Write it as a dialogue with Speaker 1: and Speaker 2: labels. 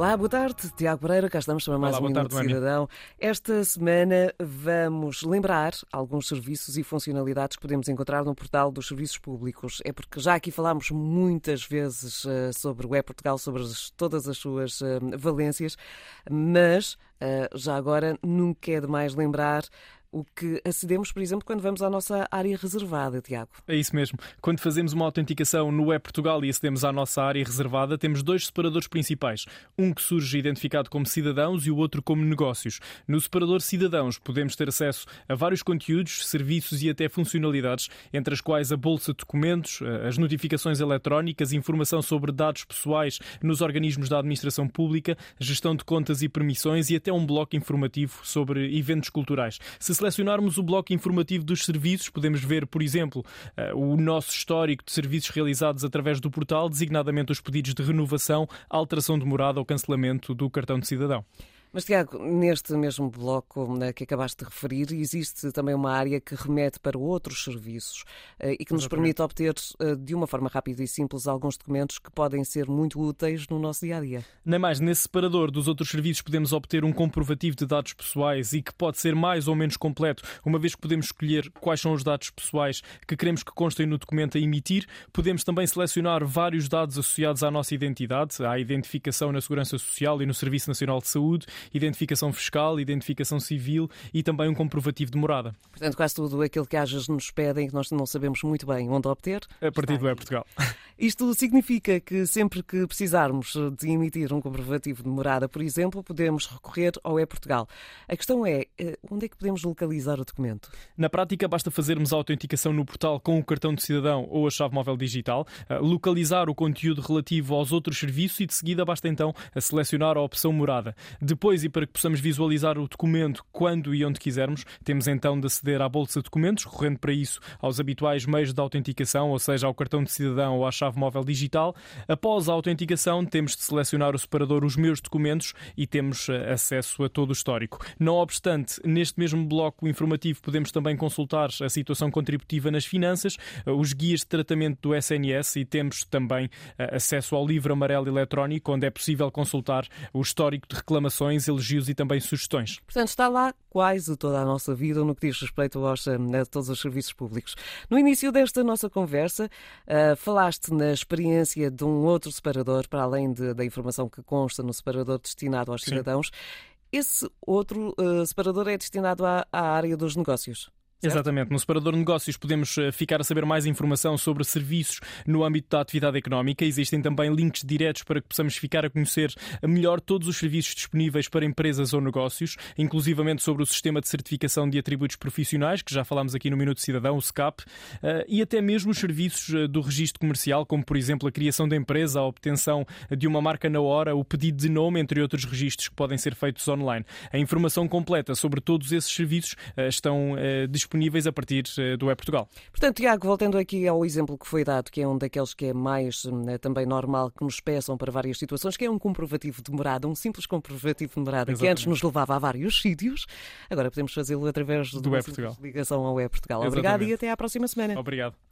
Speaker 1: Olá, boa tarde. Tiago Pereira, cá estamos para mais
Speaker 2: Olá,
Speaker 1: um Minuto
Speaker 2: tarde,
Speaker 1: Cidadão. Esta semana vamos lembrar alguns serviços e funcionalidades que podemos encontrar no portal dos serviços públicos. É porque já aqui falámos muitas vezes uh, sobre o E-Portugal, sobre as, todas as suas uh, valências, mas uh, já agora nunca é demais lembrar o que acedemos, por exemplo, quando vamos à nossa área reservada, Tiago.
Speaker 2: É isso mesmo. Quando fazemos uma autenticação no Web Portugal e acedemos à nossa área reservada, temos dois separadores principais. Um que surge identificado como cidadãos e o outro como negócios. No separador cidadãos podemos ter acesso a vários conteúdos, serviços e até funcionalidades, entre as quais a bolsa de documentos, as notificações eletrónicas, informação sobre dados pessoais nos organismos da administração pública, gestão de contas e permissões e até um bloco informativo sobre eventos culturais. Se selecionarmos o bloco informativo dos serviços, podemos ver, por exemplo, eh, o nosso histórico de serviços realizados através do portal, designadamente os pedidos de renovação, alteração de morada ou cancelamento do cartão de cidadão.
Speaker 1: Mas, Tiago, neste mesmo bloco né, que acabaste de referir, existe também uma área que remete para outros serviços eh, e que nos
Speaker 2: Exatamente.
Speaker 1: permite obter eh, de uma forma rápida e simples alguns documentos que podem ser muito úteis no nosso dia a dia.
Speaker 2: Nem mais, nesse separador dos outros serviços podemos obter um comprovativo de dados pessoais e que pode ser mais ou menos completo, uma vez que podemos escolher quais são os dados pessoais que queremos que constem no documento a emitir. Podemos também selecionar vários dados associados à nossa identidade, à identificação na Segurança Social e no Serviço Nacional de Saúde, identificação fiscal, identificação civil e também um comprovativo de morada.
Speaker 1: Portanto, quase tudo aquilo que às vezes nos pedem que nós não sabemos muito bem onde obter.
Speaker 2: A partir do
Speaker 1: aqui.
Speaker 2: E-Portugal.
Speaker 1: Isto significa que sempre que precisarmos de emitir um comprovativo de morada, por exemplo, podemos recorrer ao E-Portugal. A questão é, eh, onde é que podemos localizar o documento?
Speaker 2: Na prática, basta fazermos a autenticação no portal com o cartão de cidadão ou a chave móvel digital, eh, localizar o conteúdo relativo aos outros serviços e, de seguida, basta então selecionar a opção morada. Depois, e para que possamos visualizar o documento quando e onde quisermos, temos então de aceder à bolsa de documentos, recorrendo para isso aos habituais meios de autenticação, ou seja, ao cartão de cidadão ou à chave móvel digital. Após a autenticação, temos de selecionar o separador Os Meus Documentos e temos eh, acesso a todo o histórico. Não obstante, neste mesmo bloco informativo podemos também consultar a situação contributiva nas finanças, eh, os guias de tratamento do SNS e temos também eh, acesso ao livro amarelo eletrónico, onde é possível consultar o histórico de reclamações, elogios e também sugestões.
Speaker 1: Portanto, está lá quase toda a nossa vida no que diz respeito aos, eh, a todos os serviços públicos. No início desta nossa conversa, eh, falaste na experiência de um outro separador, para além de- da informação que consta no separador destinado aos
Speaker 2: Sim.
Speaker 1: cidadãos. Esse outro eh, separador é destinado à, à área dos negócios. Certo?
Speaker 2: Exatamente. No separador negócios podemos eh, ficar a saber mais informação sobre serviços no âmbito da atividade económica. Existem também links diretos para que possamos ficar a conhecer melhor todos os serviços disponíveis para empresas ou negócios, inclusivamente sobre o sistema de certificação de atributos profissionais, que já falámos aqui no Minuto Cidadão, o SCAP, eh, e até mesmo os serviços eh, do registro comercial, como por exemplo a criação da empresa, a obtenção de uma marca na hora, o pedido de nome, entre outros registros que podem ser feitos online. A informação completa sobre todos esses serviços eh, estão eh, disponíveis a partir eh, do E-Portugal.
Speaker 1: Portanto, Tiago, voltando aqui ao exemplo que foi dado, que é um daqueles que é mais hum, é também normal que nos peçam para várias situações, que é um comprovativo de morada, um simples comprovativo de morada, que antes
Speaker 2: Exatamente.
Speaker 1: nos levava a vários sítios, agora podemos fazê-lo através de
Speaker 2: Do
Speaker 1: uma
Speaker 2: E-Portugal.
Speaker 1: simples ligação ao E-Portugal. Obrigado e
Speaker 2: Exatamente.
Speaker 1: até à próxima semana.
Speaker 2: Obrigado.